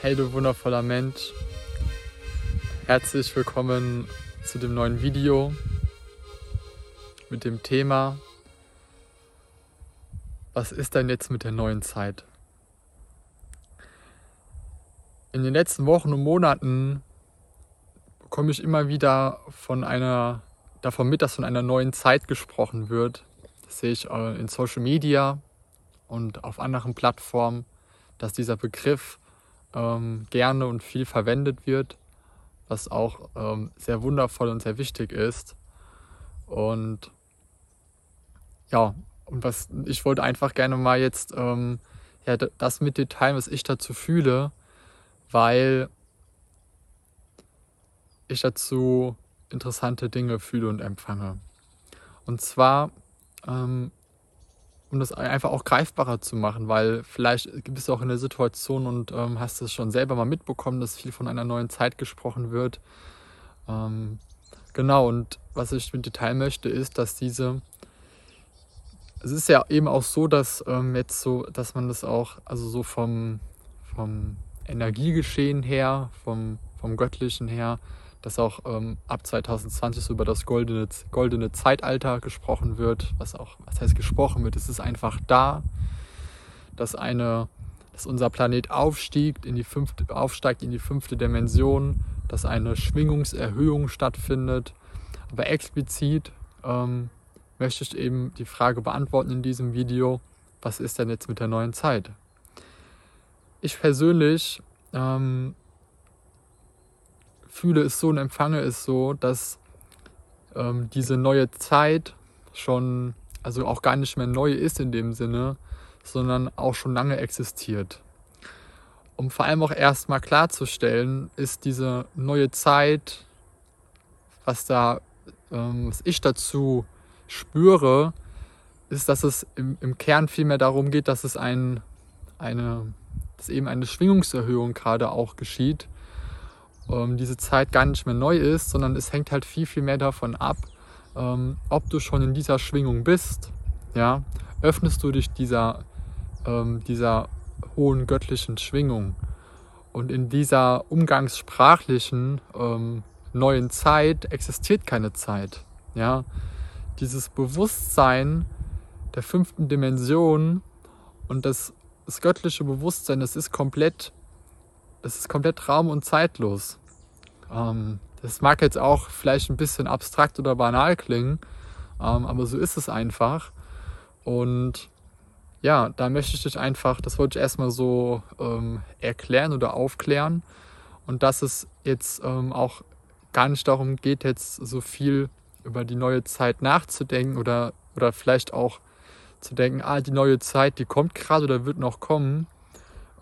Hey du wundervoller Mensch, herzlich willkommen zu dem neuen Video mit dem Thema, was ist denn jetzt mit der neuen Zeit? In den letzten Wochen und Monaten bekomme ich immer wieder von einer, davon mit, dass von einer neuen Zeit gesprochen wird. Das sehe ich äh, in Social Media und auf anderen Plattformen, dass dieser Begriff ähm, gerne und viel verwendet wird, was auch ähm, sehr wundervoll und sehr wichtig ist. Und ja, und was ich wollte einfach gerne mal jetzt ähm, ja, das mit teilen, was ich dazu fühle, weil ich dazu interessante Dinge fühle und empfange. Und zwar ähm, um das einfach auch greifbarer zu machen, weil vielleicht bist du auch in der Situation und ähm, hast es schon selber mal mitbekommen, dass viel von einer neuen Zeit gesprochen wird. Ähm, genau, und was ich mit dir teilen möchte, ist, dass diese, es ist ja eben auch so, dass ähm, jetzt so, dass man das auch, also so vom, vom Energiegeschehen her, vom, vom Göttlichen her, dass auch ähm, ab 2020 so über das goldene, goldene Zeitalter gesprochen wird, was auch, was heißt gesprochen wird, es ist einfach da, dass eine, dass unser Planet aufstiegt in die fünfte, aufsteigt in die fünfte Dimension, dass eine Schwingungserhöhung stattfindet. Aber explizit ähm, möchte ich eben die Frage beantworten in diesem Video, was ist denn jetzt mit der neuen Zeit? Ich persönlich ähm, fühle es so und empfange es so, dass ähm, diese neue Zeit schon, also auch gar nicht mehr neu ist in dem Sinne, sondern auch schon lange existiert. Um vor allem auch erstmal klarzustellen, ist diese neue Zeit, was da, ähm, was ich dazu spüre, ist, dass es im, im Kern vielmehr darum geht, dass es ein, eine, dass eben eine Schwingungserhöhung gerade auch geschieht ähm, diese Zeit gar nicht mehr neu ist, sondern es hängt halt viel, viel mehr davon ab, ähm, ob du schon in dieser Schwingung bist. Ja? Öffnest du dich dieser, ähm, dieser hohen göttlichen Schwingung. Und in dieser umgangssprachlichen ähm, neuen Zeit existiert keine Zeit. Ja? Dieses Bewusstsein der fünften Dimension und das, das göttliche Bewusstsein, das ist komplett es ist komplett raum- und zeitlos. Ähm, das mag jetzt auch vielleicht ein bisschen abstrakt oder banal klingen, ähm, aber so ist es einfach. Und ja, da möchte ich dich einfach, das wollte ich erstmal so ähm, erklären oder aufklären. Und dass es jetzt ähm, auch gar nicht darum geht, jetzt so viel über die neue Zeit nachzudenken oder, oder vielleicht auch zu denken, ah, die neue Zeit, die kommt gerade oder wird noch kommen,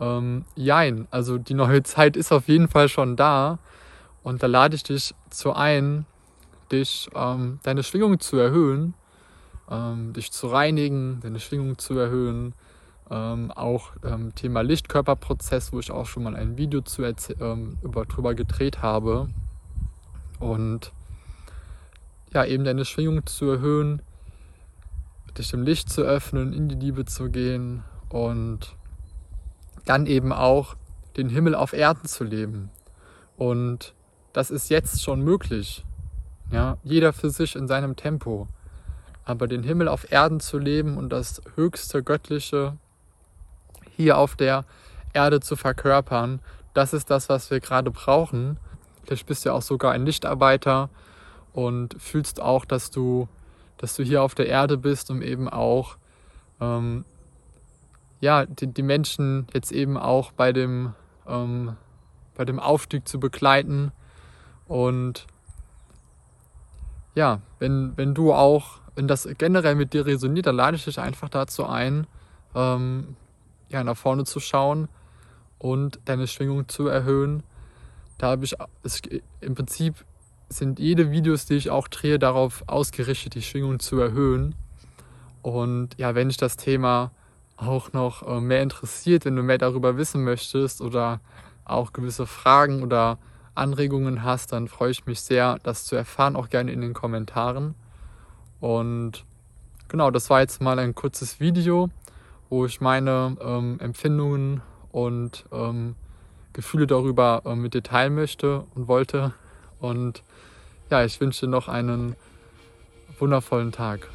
ähm, jein, also die neue Zeit ist auf jeden Fall schon da und da lade ich dich zu ein, dich ähm, deine Schwingung zu erhöhen, ähm, dich zu reinigen, deine Schwingung zu erhöhen. Ähm, auch ähm, Thema Lichtkörperprozess, wo ich auch schon mal ein Video zu ähm, über, drüber gedreht habe. Und ja, eben deine Schwingung zu erhöhen, dich dem Licht zu öffnen, in die Liebe zu gehen und dann eben auch den Himmel auf Erden zu leben. Und das ist jetzt schon möglich. Ja, jeder für sich in seinem Tempo. Aber den Himmel auf Erden zu leben und das höchste Göttliche hier auf der Erde zu verkörpern, das ist das, was wir gerade brauchen. Vielleicht bist du ja auch sogar ein Lichtarbeiter und fühlst auch, dass du, dass du hier auf der Erde bist, um eben auch ähm, ja, die, die Menschen jetzt eben auch bei dem, ähm, bei dem Aufstieg zu begleiten. Und ja, wenn, wenn du auch, wenn das generell mit dir resoniert, dann lade ich dich einfach dazu ein, ähm, ja, nach vorne zu schauen und deine Schwingung zu erhöhen. Da habe ich, es, im Prinzip sind jede Videos, die ich auch drehe, darauf ausgerichtet, die Schwingung zu erhöhen. Und ja, wenn ich das Thema auch noch äh, mehr interessiert, wenn du mehr darüber wissen möchtest oder auch gewisse Fragen oder Anregungen hast, dann freue ich mich sehr, das zu erfahren, auch gerne in den Kommentaren. Und genau, das war jetzt mal ein kurzes Video, wo ich meine ähm, Empfindungen und ähm, Gefühle darüber äh, mit dir teilen möchte und wollte. Und ja, ich wünsche dir noch einen wundervollen Tag.